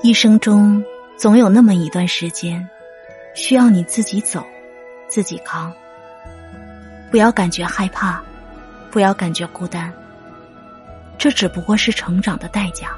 一生中总有那么一段时间需要你自己走自己扛。不要感觉害怕不要感觉孤单。这只不过是成长的代价。